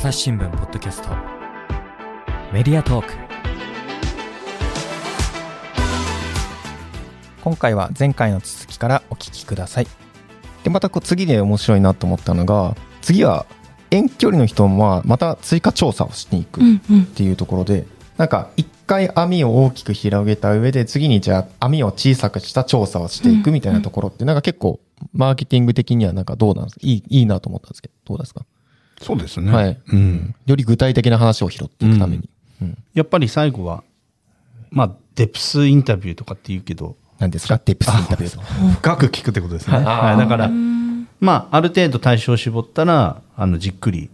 朝日新聞ポッドキャスト。メディアトーク。今回は前回の続きからお聞きください。でまたこう次で面白いなと思ったのが次は遠距離の人もまた追加調査をしに行くっていうところで、なんか一回網を大きく広げた上で次にじゃあ網を小さくした調査をしていくみたいなところってなんか結構マーケティング的にはなんかどうなんですか？いいいいなと思ったんですけどどうですか？そうですね。はい、うん。より具体的な話を拾っていくために、うん。やっぱり最後は、まあ、デプスインタビューとかって言うけど、何ですか？デプスインタビューと深く聞くってことですね。はい。はい。だから、まあ、ある程度対象を絞ったら、あの、じっくり、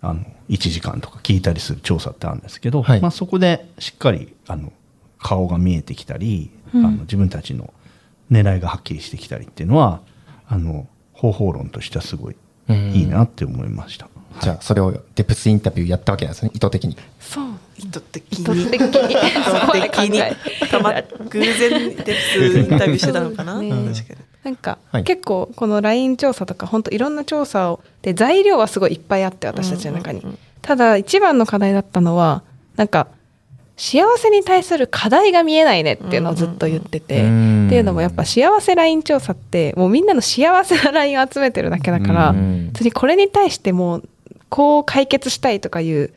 あの、1時間とか聞いたりする調査ってあるんですけど、はい。まあ、そこでしっかり、あの、顔が見えてきたり、あの、自分たちの狙いがはっきりしてきたりっていうのは、あの、方法論としてはすごいいいなって思いました。じゃあそれをデプスインタビューやったわけなんですね。意図的に。そう。意図的意に。図的に。意図的に。たま偶然デプスインタビューしてたのかな、ね。確かに。なんか、はい。結構この LINE 調査とか本当いろんな調査をで材料はすごいいっぱいあって私たちの中に、うんうんうん。ただ一番の課題だったのはなんか幸せに対する課題が見えないねっていうのをずっと言ってて、うん。っていうのもやっぱ幸せ LINE 調査ってもうみんなの幸せな LINE を集めてるだけだから、うん。別にこれに対してもうこう解決したいとかいう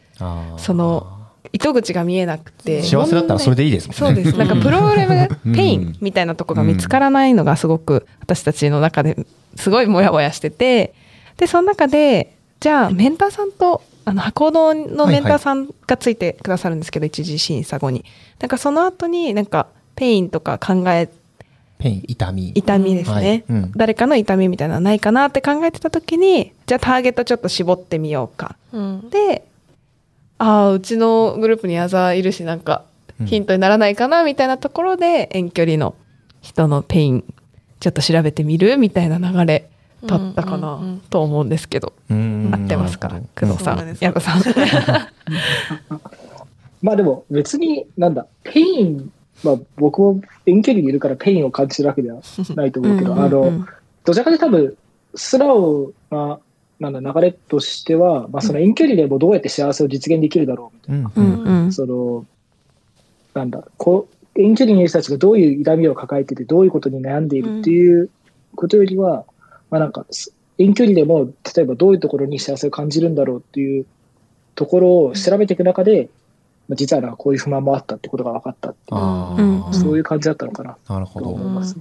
その糸口が見えなくて。幸せだったらそれでいいですもんね。そうです。なんかプログラムうん pain みたいなとこが見つからないのがすごく私たちの中ですごいモヤモヤしてて。でその中でじゃあメンターさんとあの博報堂のメンターさんがついてくださるんですけど、一次審査後に。なんかその後になんか pain とか考え pain 痛み。痛みですね、はい。うん。誰かの痛みみたいなのないかなって考えてた時にじゃあターゲットちょっと絞ってみようか。うん。でああうちのグループに矢田さんいるしなんかヒントにならないかなみたいなところで遠距離の人の pain ちょっと調べてみるみたいな流れだったかなんと思うんですけど、うん。合ってますかなるほど工藤さん。矢田さん。まあでも別に、なんだ、 pain、まあ僕も遠距離にいるから pain を感じるわけでは ないと思うけど、あの、どちらかというと多分、素直な、なんだ、流れとしては、まあその遠距離でもどうやって幸せを実現できるだろうみたいうんうん。うんな、その、なんだ、こう、遠距離にいる人たちがどういう痛みを抱えてて、どういうことに悩んでいるっていうことよりは、まあなんか、す遠距離でも、例えばどういうところに幸せを感じるんだろうっていうところを調べていく中で、まあ実はなんかこういう不満もあったってことが分かったっていう、そういう感じだったのかな。となるほど、思います。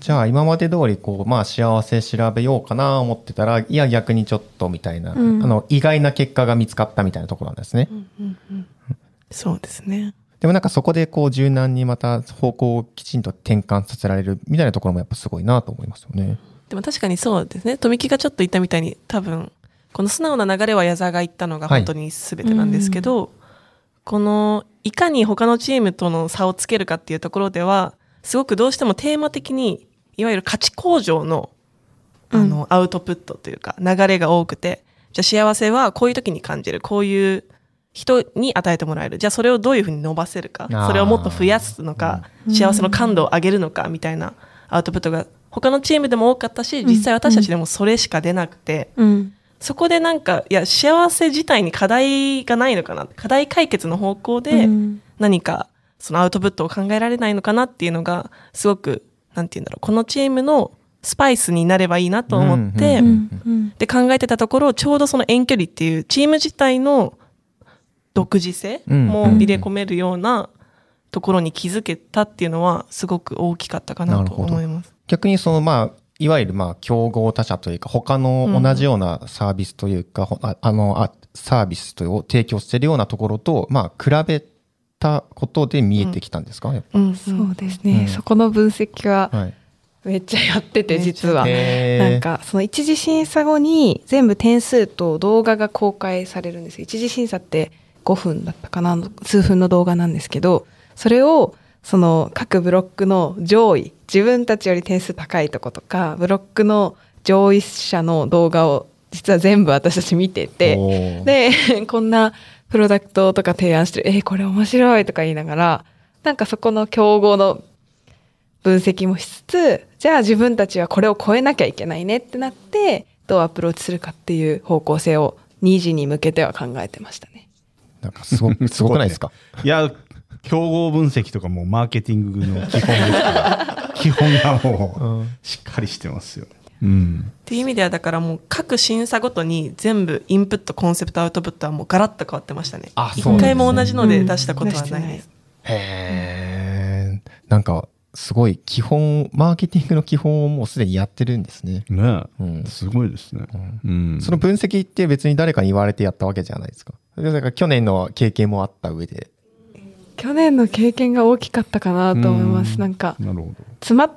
じゃあ今まで通りこうまあ幸せ調べようかな思ってたらいや逆にちょっとみたいな、うん。あの意外な結果が見つかったみたいなところなんですね、そうですね。でもなんかそこでこう柔軟にまた方向をきちんと転換させられるみたいなところもやっぱすごいなと思いますよね。でも確かにそうですね。富木がちょっと言ったみたいに多分この素直な流れは矢沢が言ったのがはい本当に全てなんですけど、このいかに他のチームとの差をつけるかっていうところではすごくどうしてもテーマ的にいわゆる価値向上のあの、アウトプットというか流れが多くてじゃあ幸せはこういう時に感じるこういう人に与えてもらえる。じゃあそれをどういうふうに伸ばせるかそれをもっと増やすのか幸せの感度を上げるのかみたいなアウトプットが他のチームでも多かったし実際私たちでもそれしか出なくて、うんそこでなんかいや幸せ自体に課題がないのかな。課題解決の方向でうん。何かそのアウトプットを考えられないのかなっていうのがすごくなんて言うんだろうこのチームのスパイスになればいいなと思って、で考えてたところちょうどその遠距離っていうチーム自体の独自性も入れ込めるようなところに気づけたっていうのはすごく大きかったかなと思います。逆にそのまあいわゆるまあ競合他社というか他の同じようなサービスというか、ほああのあサービスを提供しているようなところとまあ比べたことで見えてきたんですか、やっうんそうですね、うん。そこの分析はぱはい。めっちゃやってて実は。なんかその一次審査後に全部点数と動画が公開されるんですよ。一次審査って5分だったかな？数分の動画なんですけどそれをその各ブロックの上位自分たちより点数高いとことかブロックの上位者の動画を実は全部私たち見ててで こんなプロダクトとか提案してるえーこれ面白いとか言いながらなんかそこの競合の分析もしつつじゃあ自分たちはこれを超えなきゃいけないねってなってどうアプローチするかっていう方向性を2時に向けては考えてましたね。なんかすごすごくないですか？いや、競合分析とかもマーケティングの基本ですから、基本がもう、しっかりしてますよ。うん。っていう意味ではだからもう各審査ごとに全部インプットコンセプトアウトプットはもうガラッと変わってましたね一ね回も同じので出したことはないうんです、へえなんかすごい基本マーケティングの基本をもうすでにやってるんですね、ねうんえ、すごいですね。うん。その分析って別に誰かに言われてやったわけじゃないですかだから去年の経験もあった上で去年の経験が大きかったかなと思います。うん。なんか、なるほど。詰まっ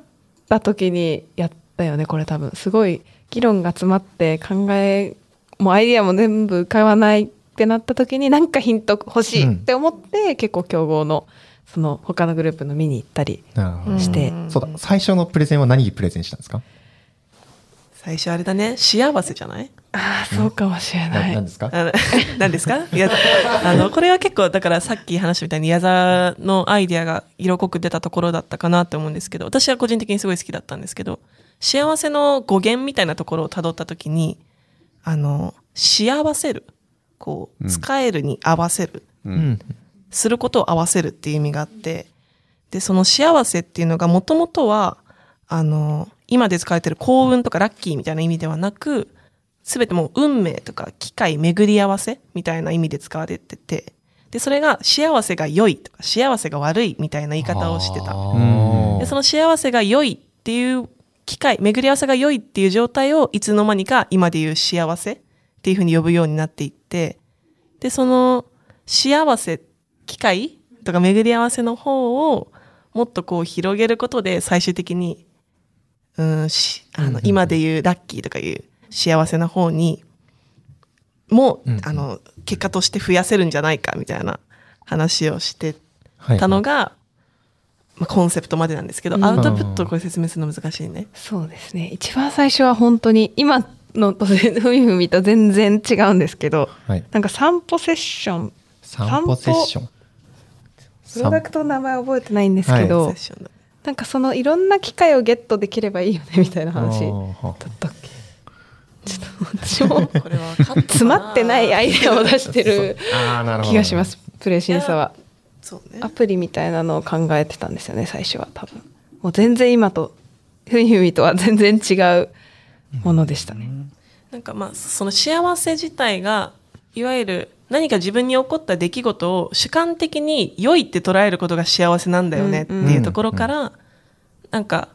た時にやったよね、これ多分。すごい議論が詰まって考え、もうアイディアも全部浮かばないってなった時になんかヒント欲しいって思って、結構競合の、その他のグループの見に行ったりして、うんそうだ。最初のプレゼンは何プレゼンしたんですか？最初あれだね。幸せじゃない？ああ、そうかもしれなない。何ですか？あの 何ですか？いやあのこれは結構だからさっき話したみたいに矢沢のアイディアが色濃く出たところだったかなと思うんですけど私は個人的にすごい好きだったんですけど幸せの語源みたいなところをたどった時にあの幸せるこう使えるに合わせる、うん。することを合わせるっていう意味があって、で、その幸せっていうのがもともとは、あの、今で使われてる幸運とかラッキーみたいな意味ではなく、すべてもう運命とか機会巡り合わせみたいな意味で使われてて、で、それが幸せが良いとか幸せが悪いみたいな言い方をしてた。で、その幸せが良いっていう機会、巡り合わせが良いっていう状態をいつの間にか今で言う幸せっていうふうに呼ぶようになっていって、で、その幸せ、機会とか巡り合わせの方をもっとこう広げることで最終的に、うん、し、あの、今で言うラッキーとかいう幸せな方にも、うん。あの、結果として増やせるんじゃないかみたいな話をしてはいたのが、まあ、コンセプトまでなんですけど、うん。アウトプットをこれ説明するの難しいね。そうですね。一番最初は本当に、今のとふみふみと全然違うんですけど、はい。なんか散歩セッション、散歩セッション。プロダクトの名前覚えてないんですけど、セッションだ。なんかそのいろんな機会をゲットできればいいよねみたいな話だったちょっと私も詰まってないアイデアを出してるあーなるほど。気がします。プレ審査は。そうね。ア。プリみたいなのを考えてたんですよね最初は多分。もう全然今とふみふみとは全然違うものでしたね、なんかまあ、その幸せ自体が、いわゆる何か自分に起こった出来事を主観的に良いって捉えることが幸せなんだよねっていうところから、なんか、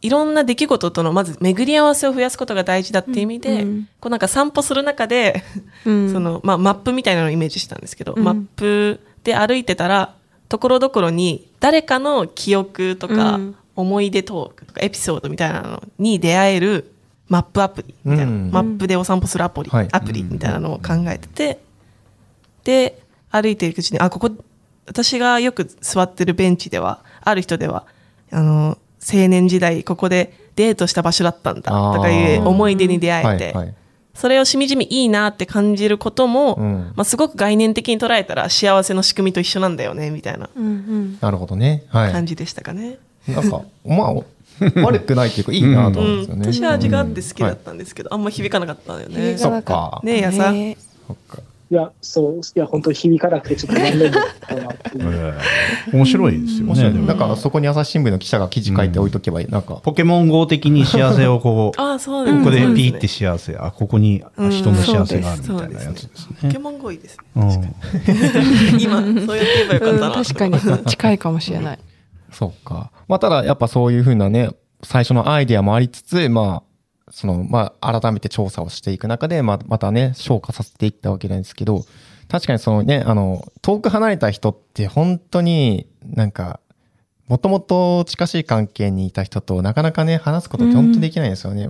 いろんな出来事とのまず巡り合わせを増やすことが大事だっていう意味で、うんうん。こうなんか散歩する中で、うん。その、まあ、マップみたいなのをイメージしたんですけど、うん。マップで歩いてたら、ところどころに誰かの記憶とか、うん。思い出トークとかエピソードみたいなのに出会えるマップアプリみたいな、うん。マップでお散歩するアプリ、はい。アプリみたいなのを考えてて、で、歩いていくうちに、あ、ここ、私がよく座ってるベンチでは、ある人では、あの、青年時代、ここでデートした場所だったんだ、とかいう思い出に出会えて、はいはい。それをしみじみいいなって感じることも、うん。まあ、すごく概念的に捉えたら幸せの仕組みと一緒なんだよね、みたいな。うんうん。なるほどね。はい。感じでしたかね。なんかまあ悪くないっていうかいいなとうん思うんですよね、私は味があって好きだっうんたんですけど、あんま響かなかったんだよね。そっか。ねえやさ。ねそっかいや、そう、いや、本当に響かなくてちょっと残念だったなって。いう。ええ面白いですよ面白い。ね。なんかそこに朝日新聞の記者が記事書いて置いとけばいい、な。ん。かポケモン GO 的に幸せをこう、ああ、そうここでピーって幸せ、あ、ここにあ人の幸せがあるみたいなやつですね。ポケ。モン GO いいですね。うん。今、そうやって言えばよかったな。うん確かに。近いかもしれない。そうか。まあ、ただ、やっぱそういうふうなね、最初のアイデアもありつつ、まあ、その、まあ、改めて調査をしていく中で、まあ、またね、消化させていったわけなんですけど、確かにそのね、あの、遠く離れた人って本当になんか、もともと近しい関係にいた人となかなかね、話すことって本当にできないんですよね。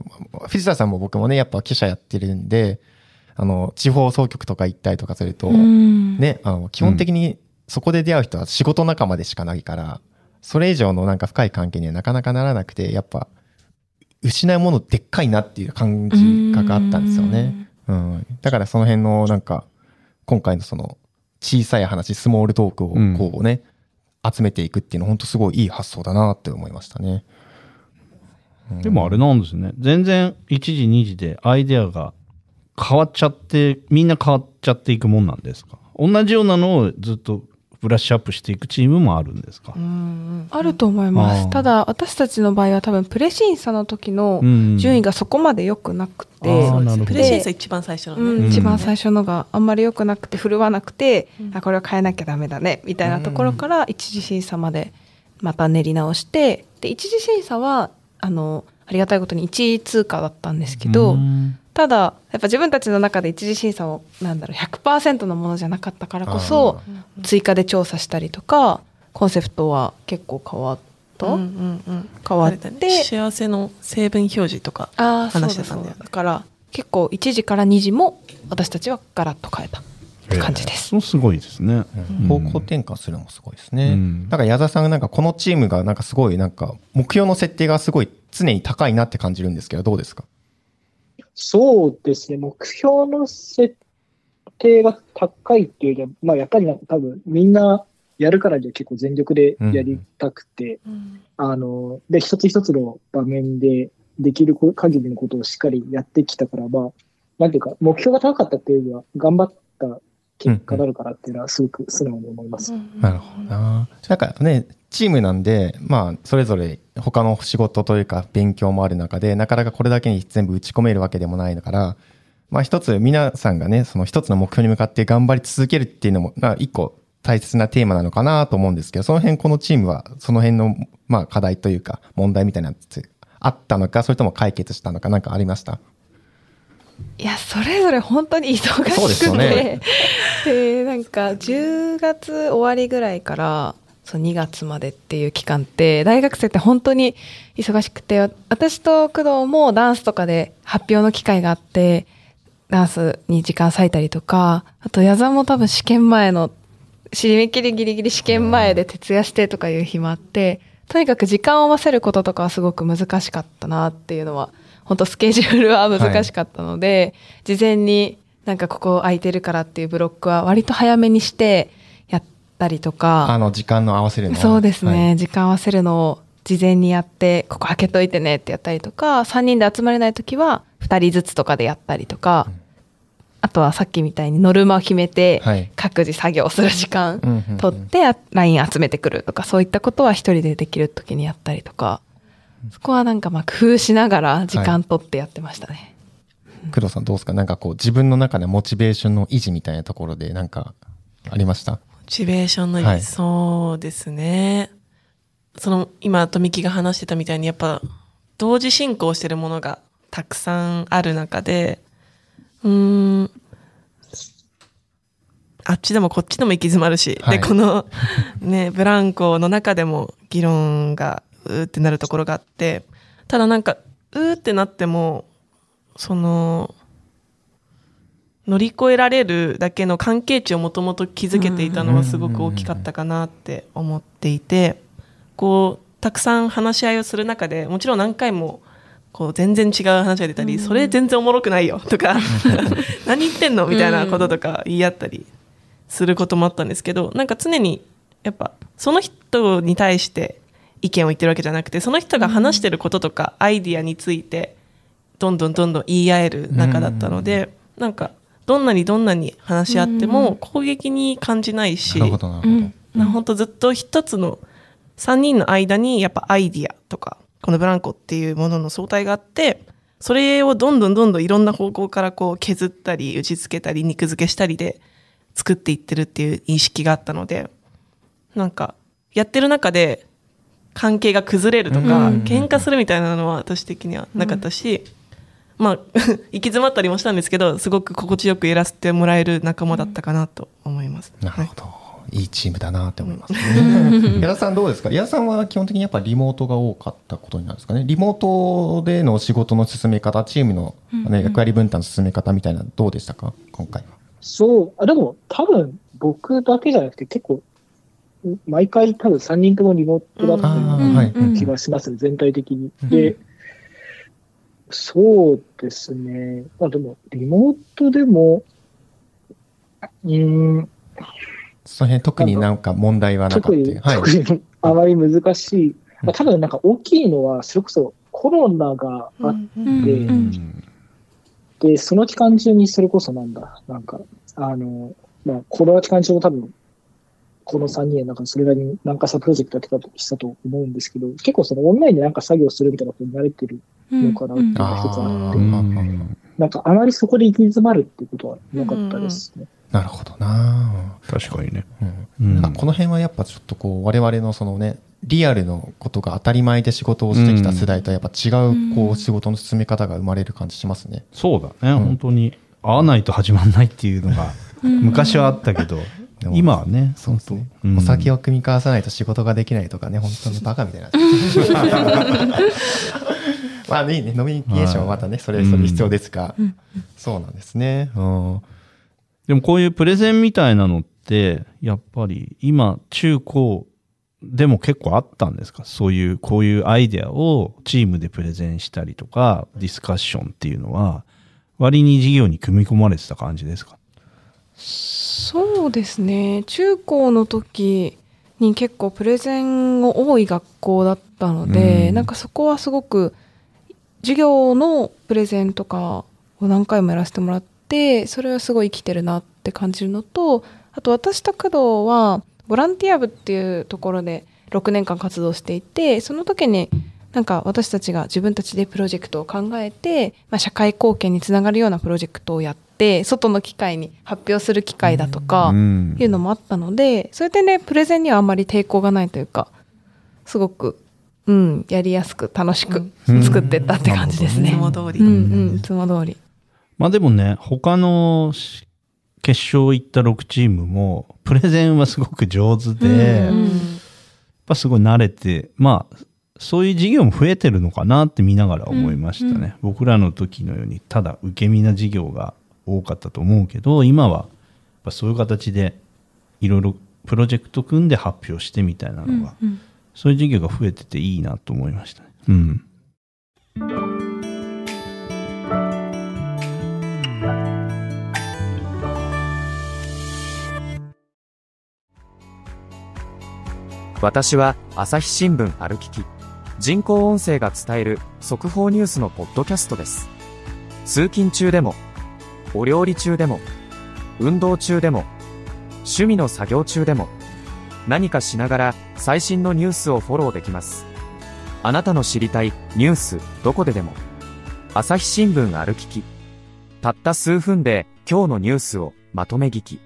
藤田さんも僕もね、やっぱ記者やってるんで、あの、地方総局とか行ったりとかすると、うんね、あの、基本的にそこで出会う人は仕事仲間でしかないから、それ以上のなんか深い関係にはなかなかならなくて、やっぱ、失うものでっかいなっていう感じがあったんですよね。うん。だからその辺のなんか、今回のその、小さい話、スモールトークをうんこうね、集めていくっていうのは本当すごいいい発想だなって思いましたね。でもあれなんですね。全然1時2時でアイデアが変わっちゃって、みんな変わっちゃっていくもんなんですか？同じようなのをずっとブラッシュアップしていくチームもあるんですか、あると思います。ただ、私たちの場合は多分プレ審査の時のうん。順位がそこまで良くなくて、プレ審査一番最初のね。うん、うん。一番最初のがあんまり良くなくて振るわなくて、うん。あこれは変えなきゃダメだねみたいなところから一次審査までまた練り直してで一次審査はあのありがたいことに1位通過だったんですけど、うんただやっぱ自分たちの中で一次審査をなんだろう100%のものじゃなかったからこそ追加で調査したりとかコンセプトは結構変わった、うんうんうん。変わっあれだね。て幸せの成分表示とかああ話してたんだよね。そうだそうだ。だから結構1時から2時も私たちはガラッと変えたって感じです。そうすごいですね。うん。方向転換するのもすごいですね。うん。なんか矢田さんがなんかこのチームがなんかすごいなんか目標の設定がすごい常に高いなって感じるんですけどどうですか？そうですね、目標の設定が高いっていうよりは、まあやっぱりなんか多分みんなやるからには結構全力でやりたくて、あの、で、一つ一つの場面でできる限りのことをしっかりやってきたから、まあ、なんていうか、目標が高かったっていうよりは、頑張った結果なのかなっていうのはすごく素直に思います。なるほどな。なんかね、チームなんで、まあ、それぞれ他の仕事というか勉強もある中で、なかなかこれだけに全部打ち込めるわけでもないから、まあ一つ皆さんがね、その一つの目標に向かって頑張り続けるっていうのも、まあ一個大切なテーマなのかなと思うんですけど、その辺このチームはその辺の、まあ課題というか問題みたいなのってあったのか、それとも解決したのかなんかありました？いやそれぞれ本当に忙しくて。よね。でなんか10月終わりぐらいからそう2月までっていう期間って大学生って本当に忙しくて私と工藤もダンスとかで発表の機会があってダンスに時間割いたりとかあと矢沢も多分試験前の締め切りギリギリ試験前で徹夜してとかいう日もあってとにかく時間を合わせることとかはすごく難しかったなっていうのは本当スケジュールは難しかったので、事前になんかここ空いてるからっていうブロックは割と早めにしてやったりとかあの、時間の合わせるのはそうですね、はい。時間合わせるのを事前にやってここ開けといてねってやったりとか3人で集まれない時は2人ずつとかでやったりとか、あとはさっきみたいにノルマを決めてはい。各自作業する時間うんうんうん取ってあ LINE 集めてくるとかそういったことは一人でできる時にやったりとかそこはなんかまあ工夫しながら時間取ってやってましたね。工藤さんどうですか？なんかこう自分の中でモチベーションの維持みたいなところでなんかありました？モチベーションの、はい。そうですね。その、今、富木が話してたみたいに、やっぱ、同時進行してるものがたくさんある中で、うーん、あっちでもこっちでも行き詰まるし、はい。で、この、ね、ブランコの中でも議論が、うーってなるところがあって、ただなんか、うーってなっても、その、乗り越えられるだけの関係値をもともと築けていたのはすごく大きかったかなって思っていて、こう、たくさん話し合いをする中で、もちろん何回も、こう、全然違う話が出たり、それ全然おもろくないよ とか、何言ってんのみたいなこととか言い合ったりすることもあったんですけど、なんか常に、やっぱ、その人に対して意見を言ってるわけじゃなくて、その人が話してることとか、アイディアについて、どんどんどんどん言い合える中だったので、なんか、どんなにどんなに話し合っても攻撃に感じないし、なるほどなるほど、な本当ずっと一つの3人の間にやっぱアイディアとか、このブランコっていうものの相対があって、それをどんどんどんどんいろんな方向からこう削ったり、打ち付けたり、肉付けしたりで作っていってるっていう意識があったので、なんか、やってる中で関係が崩れるとか、うん喧嘩するみたいなのは私的にはなかったし、まあ、行き詰まったりもしたんですけど、すごく心地よくやらせてもらえる仲間だったかなと思います。なるほど。いいチームだなって思いますね。矢田さんどうですか？矢田さんは基本的にやっぱリモートが多かったことになるんですかね？リモートでの仕事の進め方、チームの、ね、役割分担の進め方みたいなのどうでしたか？今回は。そう、あでも多分僕だけじゃなくて結構、毎回多分3人ともリモートだったあよう気がしますね、全体的に。うんで、そうですね。まあでも、リモートでも、うーん、その辺特になんか問題はなかった特に、はい。特にあまり難しい。うんまあ、多分なんか大きいのは、それこそコロナがあっうんでうんで、その期間中にそれこそなんだ、なんか、あの、まあ、コロナ期間中も多分、この3人なんかそれなりに何かさプロジェクトやってたとしたと思うんですけど、結構そのオンラインでなんか作業するみたいなことに慣れてるのかなっていうのが一つあって、うん。なんかあまりそこで行き詰まるっていうことはなかったですね。なるほどな。確かにね。うん。うん。この辺はやっぱちょっとこう我々のそのねリアルのことが当たり前で仕事をしてきた世代とやっぱ違うこう仕事の進め方が生まれる感じしますね。そうだね、本当に会わないと始まんないっていうのが昔はあったけど、今はね、そうそう、うん。お酒を組み交わさないと仕事ができないとかね 本当にバカみたいな。まあねいいねノミニケーションはまたねそれそれ必要ですが、そうなんですね。うん。でもこういうプレゼンみたいなのって、やっぱり今、中高でも結構あったんですか？そういう、こういうアイデアをチームでプレゼンしたりとか、ディスカッションっていうのは、割に授業に組み込まれてた感じですか？そうですね。中高の時に結構プレゼンが多い学校だったので、うん。なんかそこはすごく授業のプレゼンとかを何回もやらせてもらってそれはすごい生きてるなって感じるのとあと私と工藤はボランティア部っていうところで6年間活動していてその時になんか私たちが自分たちでプロジェクトを考えて、まあ、社会貢献につながるようなプロジェクトをやって外の機会に発表する機会だとか、んいうのもあったのでそうやってねプレゼンにはあんまり抵抗がないというかすごく、うん、やりやすく楽しくうん作ってったって感じですね。いつも通り。うんうんいつも通り。まあでもね、他のし決勝行った6チームも、プレゼンはすごく上手で、やっうんぱすごい慣れて、まあ、そういう授業も増えてるのかなって見ながら思いましたね。僕らの時のように、ただ受け身な授業が多かったと思うけど、今は、やっぱそういう形で、いろいろプロジェクト組んで発表してみたいなのが、うんそういう授業が増えてていいなと思いましたね。うん。私は朝日新聞歩きき人工音声が伝える速報ニュースのポッドキャストです通勤中でもお料理中でも運動中でも趣味の作業中でも何かしながら最新のニュースをフォローできます。あなたの知りたいニュースどこででも朝日新聞歩ききたった数分で今日のニュースをまとめ聞き。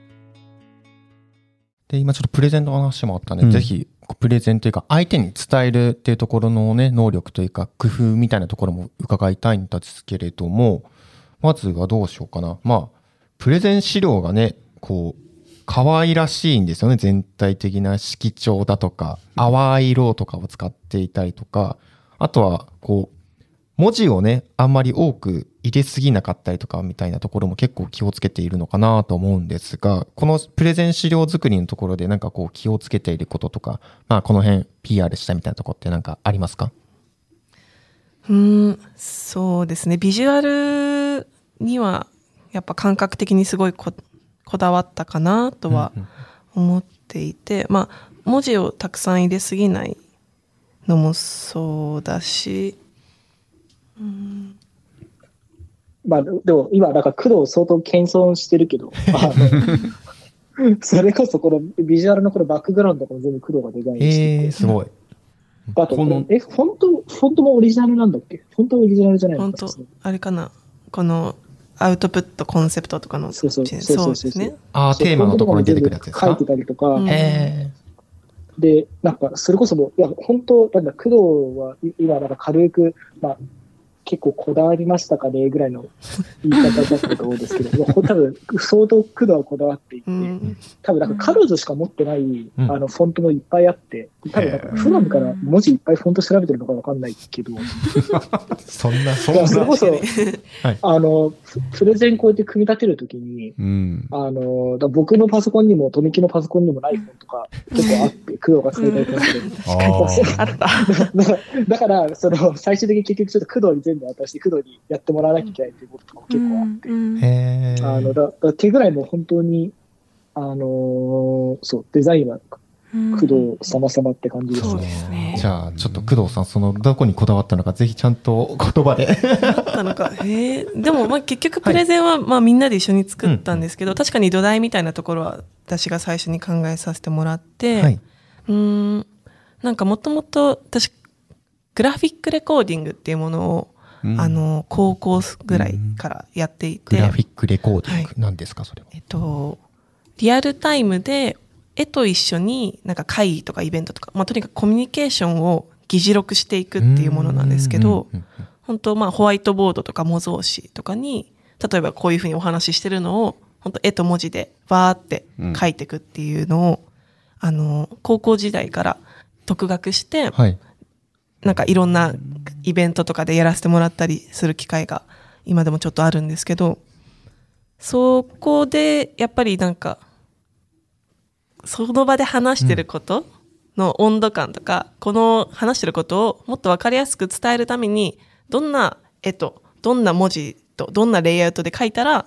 で、今ちょっとプレゼンの話もあったんで、うん。ぜひ、プレゼンというか、相手に伝えるっていうところのね、能力というか、工夫みたいなところも伺いたいんですけれども、まずはどうしようかな。まあ、プレゼン資料がね、こう、可愛らしいんですよね。全体的な色調だとか、淡い色とかを使っていたりとか、あとは、こう、文字をね、あんまり多く入れすぎなかったりとかみたいなところも結構気をつけているのかなと思うんですが、このプレゼン資料作りのところでなんかこう気をつけていることとか、まあこの辺 PR したみたいなところってなんかありますか？うん、そうですね。ビジュアルにはやっぱ感覚的にすごいここだわったかなとは思っていて、まあ文字をたくさん入れすぎないのもそうだし、まあ、でも今、だから工藤相当謙遜してるけど、それこそこのビジュアルのこのバックグラウンドとかも全部工藤がデザインしてえー、すごい。あとこのえ、フォント、フォントもオリジナルなんだっけ？フォントオリジナルじゃないの本当あれかな、このアウトプットコンセプトとかのそうそうそうそうそう。ですね。ああ、テーマのところに出てくるやつですか？書いてたりとか、うんへで、なんか、それこそもう、いや、本当なんだ、工藤はい今、なんか軽く、まあ、結構こだわりましたかね、ぐらいの言い方だったと思うんですけど、多分、相当工藤はこだわっていて、うん。多分なんか彼女しか持ってない、ん。あの、フォントもいっぱいあって、多分なんか普段から文字いっぱいフォント調べてるのかわかんないけど、ーそんな、そんいや、それな。こそ、はい。あの、ププレゼンこうやって組み立てるときに、うん。あの、だ僕のパソコンにも、富木のパソコンにもないフォントが結構あって、工藤が使いたいフォントで。ああった。だから、だからその、最終的に結局ちょっと工藤に全部渡して、工藤にやってもらわなきゃいけないっていうこととかも結構あって、うんあの、だだ手ぐらいも本当に、あのーそう、デザインは工藤様様って感じですそうね。ですね。じゃあ、ちょっと工藤さん、その、どこにこだわったのか、ぜひちゃんと言葉で。だったのか。へえ。でも、まあ、結局プレゼンは、まあ、みんなで一緒に作ったんですけど、確かに土台みたいなところは、私が最初に考えさせてもらって、はい。うーん、なんかもともと、私、グラフィックレコーディングっていうものを、うんあの、高校ぐらいからやっていて、グラフィックレコーディング。はい何ですか、それは。えっと、リアルタイムで絵と一緒になんか会議とかイベントとか、まあ、とにかくコミュニケーションを議事録していくっていうものなんですけどうんうんうん本当まあホワイトボードとか模造紙とかに例えばこういうふうにお話ししてるのを本当絵と文字でわーって書いていくっていうのを、あの高校時代から独学して、はい。なんかいろんなイベントとかでやらせてもらったりする機会が今でもちょっとあるんですけど、そこでやっぱりなんか、その場で話してることの温度感とか、この話してることをもっとわかりやすく伝えるために、どんな絵と、どんな文字と、どんなレイアウトで書いたら、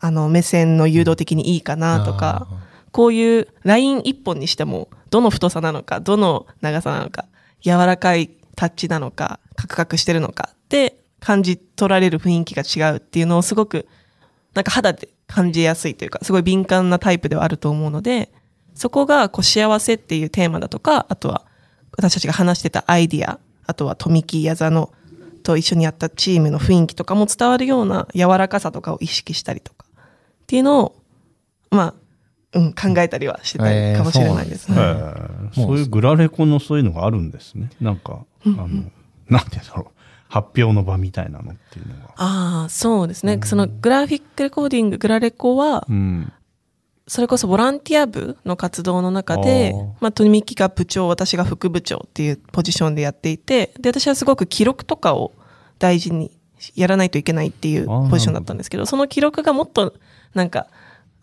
あの、目線の誘導的にいいかなとか、こういうライン一本にしても、どの太さなのか、どの長さなのか、柔らかいタッチなのか、カクカクしてるのかって感じ取られる雰囲気が違うっていうのをすごく、なんか肌で感じやすいというか、すごい敏感なタイプではあると思うので、そこがこう幸せっていうテーマだとか、あとは私たちが話してたアイディア、あとは富木矢座のと一緒にやったチームの雰囲気とかも伝わるような柔らかさとかを意識したりとかっていうのを、まあ、うん、考えたりはしてたりかもしれないですね。えーそういうグラレコのそういうのがあるんですね。なんか、あの、なんて言うんだろう。発表の場みたいなのっていうのが。ああ、そうですね。そのグラフィックレコーディング、グラレコは、うん。それこそボランティア部の活動の中であー、まあ、富木が部長、私が副部長っていうポジションでやっていて、で、私はすごく記録とかを大事にやらないといけないっていうポジションだったんですけど、その記録がもっと、なんか、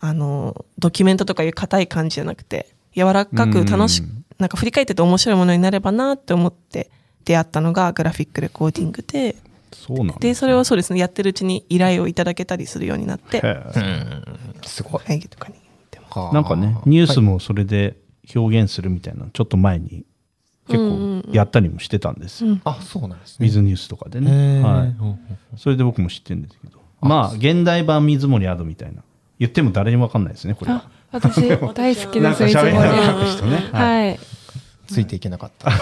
あの、ドキュメントとかいう硬い感じじゃなくて、柔らかく楽しくうん、なんか振り返ってて面白いものになればなって思って出会ったのがグラフィックレコーディングで、そうなんで、それをそうですね、やってるうちに依頼をいただけたりするようになって、すごい。会議とかになんかね、ニュースもそれで表現するみたいなのちょっと前に結構やったりもしてたんです。うんあ、そうなんですね。水ニュースとかでへね。ーはい。それで僕も知ってるんですけど。まあ、現代版水森アドみたいな。言っても誰にもわかんないですね、これは。あ。私大好きですいつもね。はい。はい。ついていけなかった。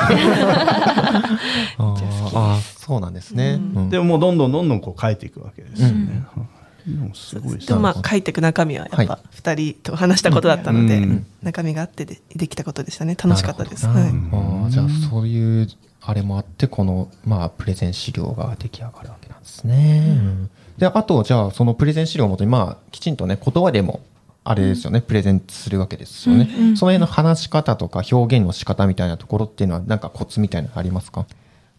あそうなんですね。うん。でももうどんどんどんどんこう書いていくわけですよね。はい。でもすごいです。でもまあ書いていく中身はやっはぱ二人と話したことだったので、うん。中身があってでできたことでしたね。楽しかったです、はい。あーじゃあそういうあれもあってこのまあプレゼン資料が出来上がるわけなんですね。うんであとじゃあそのプレゼン資料をもとにまあきちんとね言葉でもあれですよね、プレゼンするわけですよね、その辺の話し方とか表現の仕方みたいなところっていうのはなんかコツみたいなのありますか？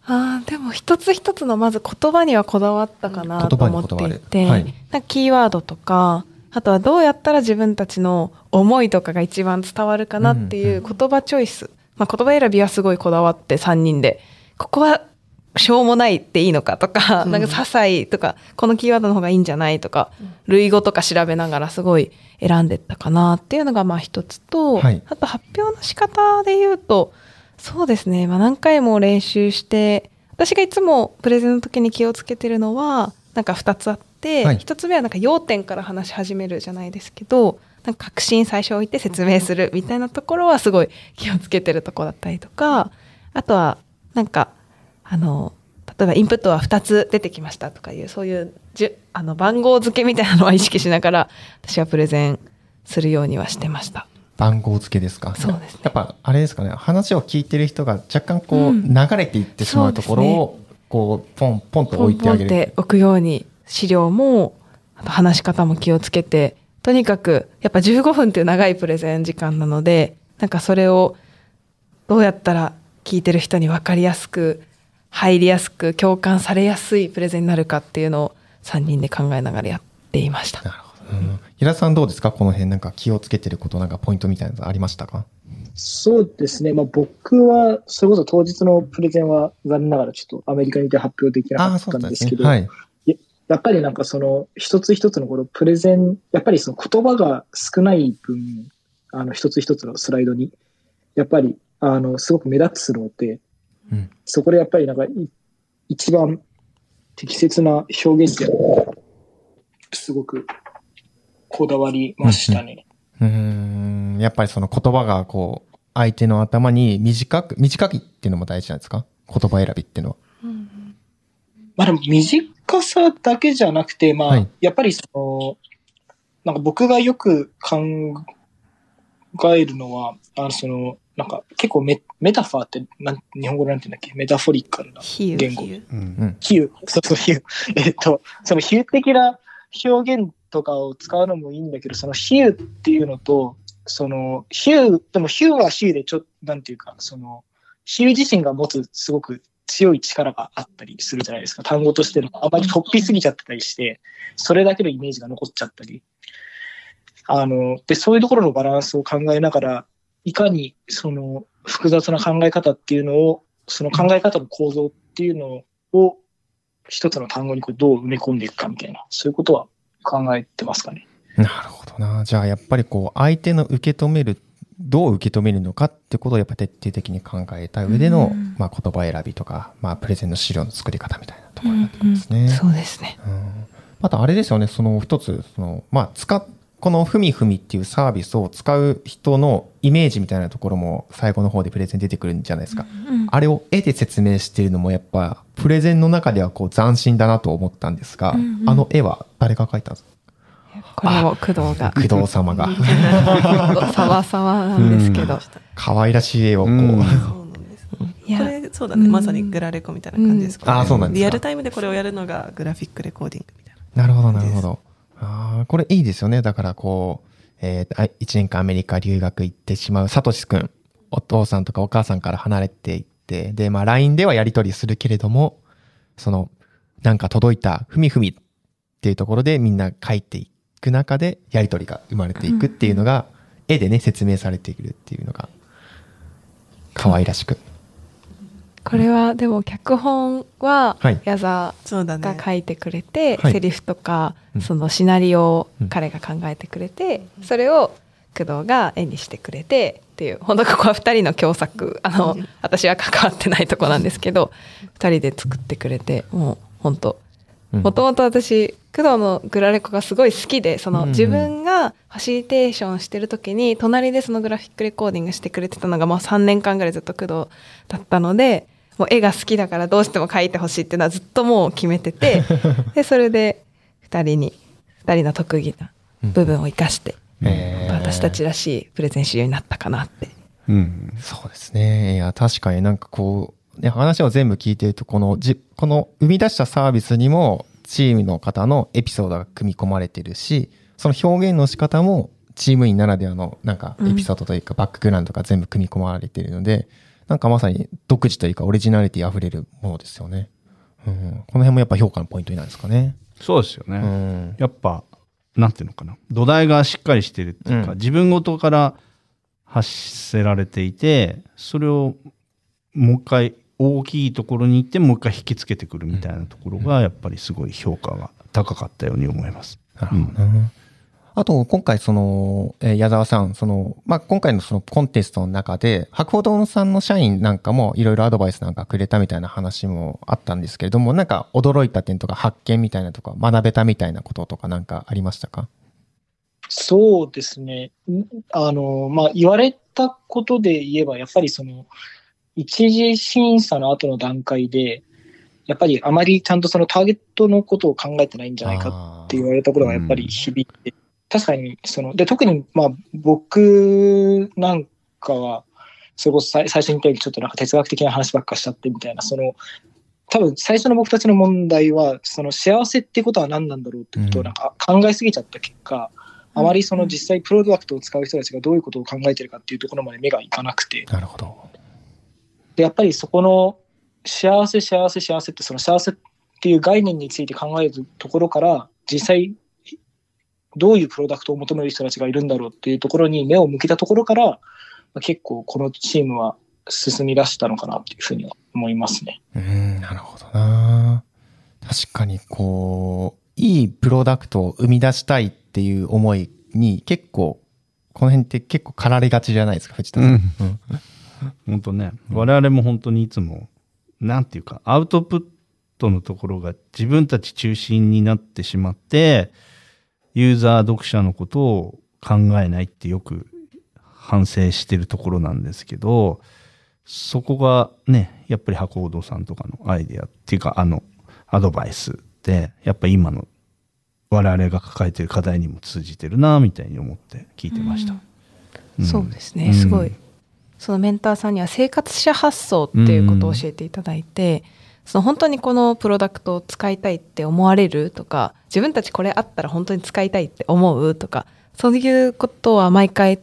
あーでも一つ一つのまず言葉にはこだわったかなと思っていて、はい。なんかキーワードとかあとはどうやったら自分たちの思いとかが一番伝わるかなっていう言葉チョイス、まあ、言葉選びはすごいこだわって3人で。ここはしょうもないっていいのかとか、なんか些細とかこのキーワードの方がいいんじゃないとか、類語とか調べながらすごい選んでったかなっていうのがまあ一つと、はい。あと発表の仕方で言うとそうですね、まあ、何回も練習して私がいつもプレゼンの時に気をつけてるのはなんか2つあって、はい。1つ目はなんか要点から話し始めるじゃないですけどなんか確信最初置いて説明するみたいなところはすごい気をつけてるところだったりとかあとはなんかあの例えばインプットは2つ出てきましたとかいうそういうじゅあの番号付けみたいなのは意識しながら私はプレゼンするようにはしてました。番号付けですか？そうですね。やっぱあれですかね。話を聞いてる人が若干こう、うん。流れていってしまうところを、こうポンポンとポンポンっ置いてあげるて置くように。資料もあと話し方も気をつけてとにかくやっぱ15分っていう長いプレゼン時間なのでなんかそれをどうやったら聞いてる人に分かりやすく入りやすく共感されやすいプレゼンになるかっていうのを3人で考えながらやっていました。なるほど、うん、平田さんどうですか？この辺なんか気をつけてることなんかポイントみたいなのありましたか？そうですね。まあ僕は、それこそ当日のプレゼンは残念ながらちょっとアメリカにいて発表できなかったんですけど、はいやっぱりなんかその一つ一つのこのプレゼン、やっぱりその言葉が少ない分、あの一つ一つのスライドに。やっぱり、あの、すごく目立つので、うん、そこでやっぱりなんか、一番適切な表現ってすごくこだわりましたね。うん、うん。やっぱりその言葉がこう、相手の頭に短く、短いっていうのも大事なんですか？言葉選びっていうのは。うん、まあでも短さだけじゃなくて、まあ、はい、やっぱりその、なんか僕がよく考えるのは、あの、その、なんか結構メメタファーってなん日本語なんて言うんだっけ？メタフォリカルな言語。比喩。比喩。そうそう、比喩。えっと、その比喩的な表現とかを使うのもいいんだけど、その比喩っていうのと、その、比喩、でも比喩は比喩でちょっと、なんていうか、その、比喩自身が持つすごく強い力があったりするじゃないですか。単語としての。あまり突飛すぎちゃってたりして、それだけのイメージが残っちゃったり。あの、で、そういうところのバランスを考えながら、いかにその複雑な考え方っていうのを、その考え方の構造っていうのを一つの単語にこうどう埋め込んでいくかみたいな、そういうことは考えてますかね。なるほどな。じゃあやっぱりこう相手の受け止める、どう受け止めるのかってことをやっぱ徹底的に考えた上での、まあ言葉選びとか、まあプレゼンの資料の作り方みたいなところになってますね。うんうん、そうですね。うん。あとあれですよね、その一つ、その、まあ使っこのふみふみっていうサービスを使う人のイメージみたいなところも最後の方でプレゼン出てくるんじゃないですか。うん、あれを絵で説明してるのもやっぱプレゼンの中ではこう斬新だなと思ったんですが、うんうん、あの絵は誰が描いたんですか？これも工藤が。工藤様が。さわさわなんですけど。可愛らしい絵をこう。うん。これそうだね、まさにグラレコみたいな感じです、うん、あそうなんですリアルタイムでこれをやるのがグラフィックレコーディングみたいな。なるほどなるほどああ、これいいですよね。だからこう、えー、1年間アメリカ留学行ってしまうサトシ君、お父さんとかお母さんから離れていって、で、まあ LINE ではやり取りするけれども、その、なんか届いたふみふみっていうところでみんな書いていく中でやり取りが生まれていくっていうのが、絵でね、説明されているっていうのが、可愛らしく。これはでも脚本は矢沢が書いてくれて、はい、セリフとかそのシナリオを彼が考えてくれて、それを工藤が絵にしてくれてっていう本当ここは2人の共作あの、私は関わってないとこなんですけど2人で作ってくれてもう本当もともと私工藤のグラレコがすごい好きでその自分がファシリテーションしてる時に隣でそのグラフィックレコーディングしてくれてたのがもう3年間ぐらいずっと工藤だったのでもう絵が好きだからどうしても描いてほしいっていうのはずっともう決めてて でそれで2人に2人の特技な部分を生かして、うん、私たちらしいプレゼン資料になったかなって。うん、そうですね。いや、確かになんかこう、ね、話を全部聞いてると、このじ、この生み出したサービスにも、チームの方のエピソードが組み込まれてるし、その表現の仕方も、チーム員ならではの、なんか、エピソードというか、バックグラウンドが全部組み込まれてるので、なんかまさに独自というかオリジナリティ溢れるものですよね。うん、この辺もやっぱ評価のポイントになるんですかね。そうですよね。うん、やっぱ、なんていうのかな。土台がしっかりしてるっていうか、うん、自分ごとから発せられていて、それをもう一回大きいところに行ってもう一回引きつけてくるみたいなところが、やっぱりすごい評価が高かったように思います。なるほど、ね、あと、今回その、え、矢沢さん、その、まあ、今回のそのコンテストの中で、博報堂さんの社員なんかもいろいろアドバイスなんかくれたみたいな話もあったんですけれども、なんか驚いた点とか発見みたいなとか、学べたみたいなこととかなんかありましたか？そうですね。あの、まあ、言われたことで言えば、やっぱりその、一次審査の後の段階で、やっぱりあまりちゃんとそのターゲットのことを考えてないんじゃないかって言われたことがやっぱり響いて、確かに、その、で、特に、まあ、僕なんかは、それこそ最初に言ったようにちょっとなんか哲学的な話ばっかしちゃってみたいな、その、多分最初の僕たちの問題は、その幸せってことは何なんだろうってことをなんか考えすぎちゃった結果、うん、あまりその実際プロダクトを使う人たちがどういうことを考えてるかっていうところまで目がいかなくて。なるほど。で、やっぱりそこの幸せ、幸せ、幸せってその幸せっていう概念について考えるところから、実際どういうプロダクトを求める人たちがいるんだろうっていうところに目を向けたところから、まあ、結構このチームは進み出したのかなっていうふうには思いますね。うん、なるほどな。確かにこう、いいプロダクトを生み出したいっていう思いに結構この辺って結構駆られがちじゃないですか、藤田さん。うんうん本当ね、我々も本当にいつも、なんていうか、アウトプットのところが自分たち中心になってしまって、ユーザー読者のことを考えないってよく反省してるところなんですけど、そこがね、やっぱり箱ほどさんとかのアイデアっていうか、あの、アドバイスで、やっぱ今の我々が抱えてる課題にも通じてるな、みたいに思って聞いてました。ん。そうですね、うん。すごい。そのメンターさんには生活者発想っていうことを教えていただいて、その本当にこのプロダクトを使いたいって思われるとか自分たちこれあったら本当に使いたいって思うとかそういうことは毎回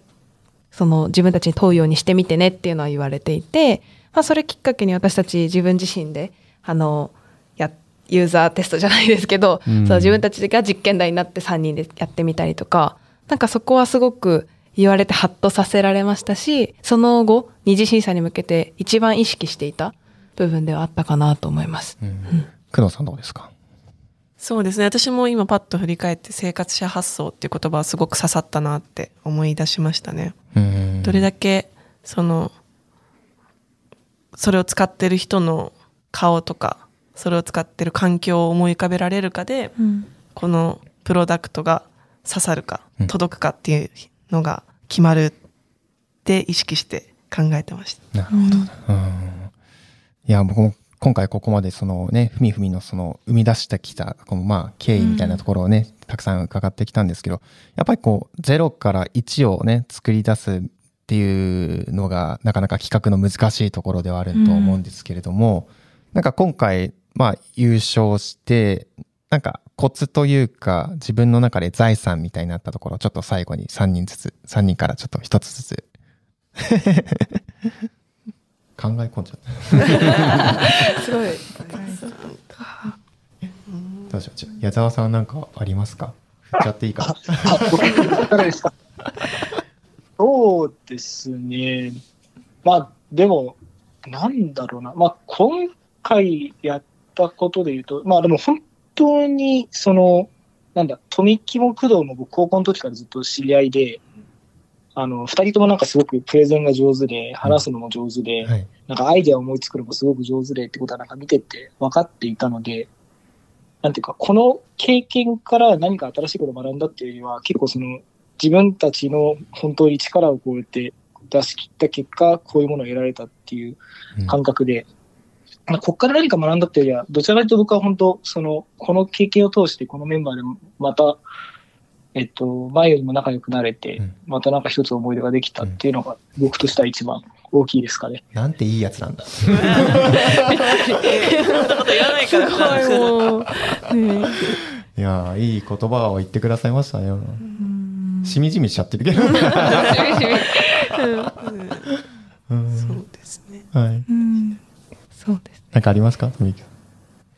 その自分たちに問うようにしてみてねっていうのは言われていて、まあ、それきっかけに私たち自分自身であのやユーザーテストじゃないですけど、うん。そう自分たちが実験台になって3人でやってみたりとかなんかそこはすごく言われてハッとさせられましたしその後二次審査に向けて一番意識していた部分ではあったかなと思います。うん工藤さんどうですか？そうですね。私も今パッと振り返って生活者発想っていう言葉はすごく刺さったなって思い出しましたね。うんどれだけ、その、それを使ってる人の顔とか、それを使ってる環境を思い浮かべられるかで、このプロダクトが刺さるかうん、届くかっていうのが決まるって意識して考えてました。なるほど。うんいや、僕も今回ここまでそのね、ふみふみのその生み出してきた、このまあ経緯みたいなところをね、たくさん伺ってきたんですけど、やっぱりこう、0から1をね、作り出すっていうのが、なかなか企画の難しいところではあると思うんですけれども、なんか今回、まあ優勝して、なんかコツというか、自分の中で財産みたいになったところ、ちょっと最後に3人ずつ、3人からちょっと1つずつ。考え込んじゃった。すごい。どうしよう。じゃあ矢沢さんなんかありますか？振っちゃっていいか。そうですね。まあ、でも、なんだろうな。まあ、今回やったことで言うと、まあでも本当に、その、なんだ、富木も工藤も僕高校の時からずっと知り合いで、あの、二人ともなんかすごくプレゼンが上手で、話すのも上手で、はい。なんかアイデアを思いつくのもすごく上手でってことはなんか見てて分かっていたので、なんていうか、この経験から何か新しいことを学んだっていうよりは、結構その自分たちの本当に力を超えて出し切った結果、こういうものを得られたっていううん感覚で、まあ、ここから何か学んだっていうよりは、どちらかというと僕は本当、その、この経験を通してこのメンバーでまた、えっと、前よりも仲良くなれてうん、またなんか一つ思い出ができたっていうのが、僕としては一番大きいですかね。なんていいやつなんだ。そんなこと言わないからねいやーいい言葉を言ってくださいましたよ。しみじみしちゃってるけど。うんそうですね。はい。うんそうです。なんかありますか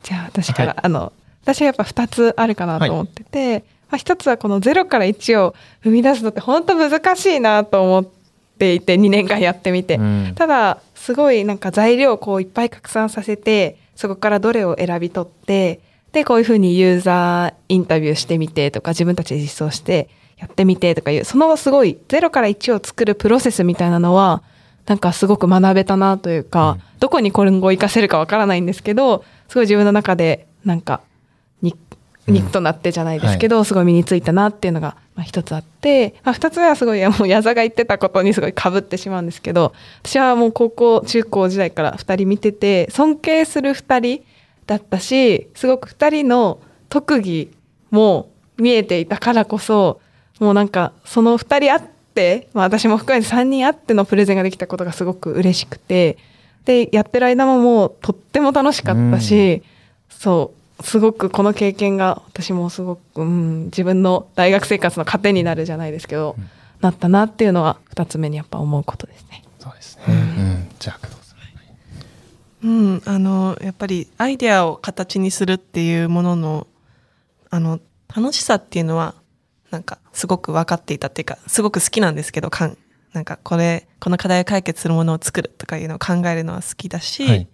じゃあ私から、はいあの私はやっぱ2つあるかなと思ってて、まあ、1つはこの0から1を生み出すのって本当難しいなと思っていて2年間やってみて、うん。ただすごいなんか材料をこういっぱい拡散させてそこからどれを選び取ってでこういうふうにユーザーインタビューしてみてとか自分たちで実装してやってみてとかいうそのすごい0から1を作るプロセスみたいなのはなんかすごく学べたなというか、どこに今後活かせるかわからないんですけどすごい自分の中でなんかにうん。ニッとなってじゃないですけど、すごい身についたなっていうのが、まあ、一つあって、まあ、二つ目はすごいもう矢座が言ってたことにすごい被ってしまうんですけど私はもう高校中高時代から二人見てて尊敬する二人だったしすごく二人の特技も見えていたからこそもうなんかその二人あって、まあ、私も含めて三人あってのプレゼンができたことがすごく嬉しくてでやってる間ももうとっても楽しかったし、そうすごくこの経験が私もすごく、うん、自分の大学生活の糧になるじゃないですけど、なったなっていうのは二つ目にやっぱ思うことですね。そうですね。うん。じゃあ。うん、あの、やっぱりアイデアを形にするっていうものの、あの、楽しさっていうのは、なんか、すごく分かっていたっていうか、すごく好きなんですけど、かん、なんか、これ、この課題を解決するものを作るとかいうのを考えるのは好きだし、はい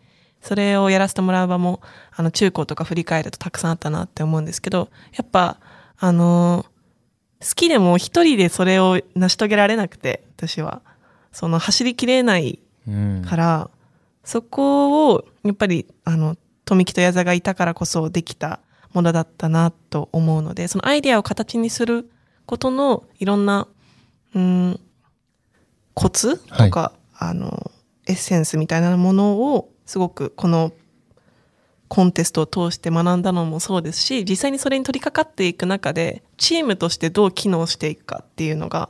それをやらせてもらう場も、あの、中高とか振り返るとたくさんあったなって思うんですけど、やっぱ、あの、好きでも一人でそれを成し遂げられなくて、私は。その走りきれないから、うん、そこを、やっぱり、あの、富木と矢座がいたからこそできたものだったなと思うので、そのアイデアを形にすることのいろんな、うん、コツとか、はい、あの、エッセンスみたいなものを、すごくこのコンテストを通して学んだのもそうですし、実際にそれに取り掛かっていく中で、チームとしてどう機能していくかっていうのが、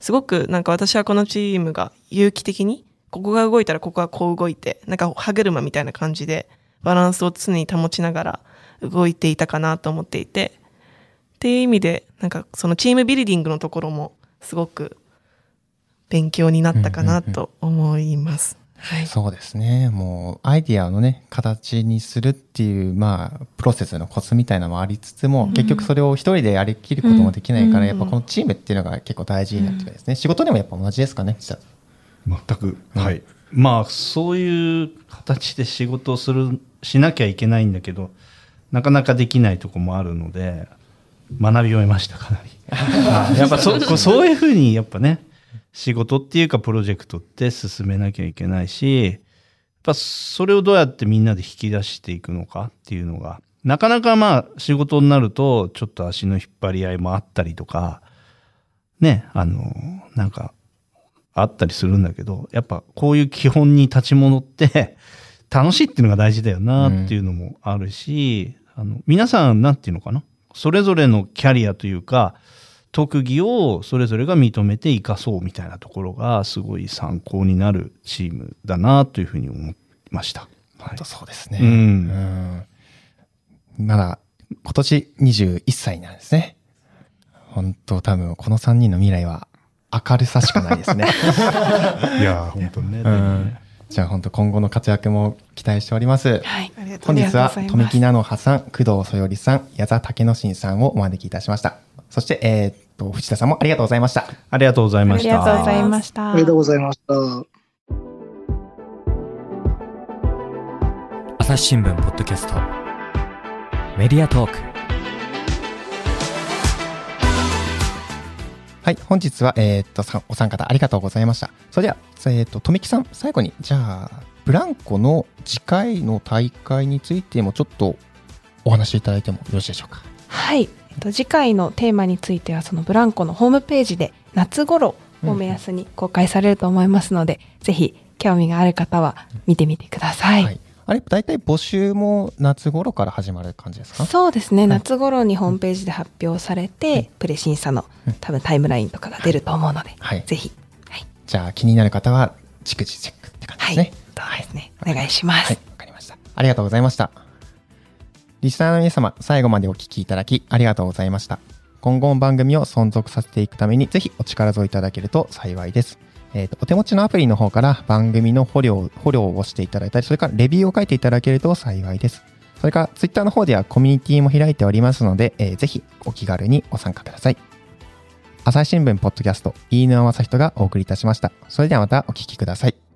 すごくなんか私はこのチームが有機的に、ここが動いたらここはこう動いて、なんか歯車みたいな感じで、バランスを常に保ちながら動いていたかなと思っていて、っていう意味で、なんかそのチームビルディングのところもすごく勉強になったかなと思います。はい、そうですね。もう、アイディアのね、形にするっていう、まあ、プロセスのコツみたいなのもありつつも、うん、結局それを一人でやりきることもできないから、うん、やっぱこのチームっていうのが結構大事になってくるんですね。仕事でもやっぱ同じですかね、全く。はい。まあ、そういう形で仕事をする、しなきゃいけないんだけど、なかなかできないとこもあるので、学び終えました、かなり。やっぱそ、そういうふうに、やっぱね、仕事っていうかプロジェクトって進めなきゃいけないし、やっぱそれをどうやってみんなで引き出していくのかっていうのが、なかなかまあ仕事になるとちょっと足の引っ張り合いもあったりとか、ね、あの、なんかあったりするんだけど、やっぱこういう基本に立ち戻って 楽しいっていうのが大事だよなっていうのもあるし、うん、あの、皆さんなんていうのかな？それぞれのキャリアというか、特技をそれぞれが認めて生かそうみたいなところがすごい参考になるチームだなというふうに思いました。本当そうですね。うん、うん。まだ今年21歳なんですね。本当多分この3人の未来は明るさしかないですね。いや本当にね。うんじゃあ本当今後の活躍も期待しております。はい。本日は富木菜の葉さん、工藤そよりさん、矢沢武之進さんをお招きいたしました。そして、えー、っと、藤田さんもありがとうございました。ありがとうございました。ありがとうございました。ありがとうございました。朝日新聞ポッドキャストメディアトークはい、本日は、えー、っと、お三方ありがとうございました。それでは、えー、っと、富木さん、最後に、じゃあ、ブランコの次回の大会についてもちょっとお話しいただいてもよろしいでしょうか？はい。えっと、次回のテーマについては、そのブランコのホームページで夏頃を目安に公開されると思いますので、うん、ぜひ興味がある方は見てみてください。はいあれ、大体募集も夏頃から始まる感じですか？そうですね、はい、夏頃にホームページで発表されて、うん、プレ審査の多分タイムラインとかが出ると思うので、はい、ぜひ、はい。じゃあ、気になる方は、逐次チェックって感じですね。はい、そうですね。お願いします。はい、わかりました。ありがとうございました。リスナーの皆様、最後までお聞きいただき、ありがとうございました。今後も番組を存続させていくために、ぜひお力添えいただけると幸いです。えっ、ー、と、お手持ちのアプリの方から番組の捕虜、捕虜をしていただいたり、それからレビューを書いていただけると幸いです。それから、ツイッターの方ではコミュニティも開いておりますので、えー、ぜひお気軽にご参加ください。朝日新聞ポッドキャスト、飯沼正人がお送りいたしました。それではまたお聞きください。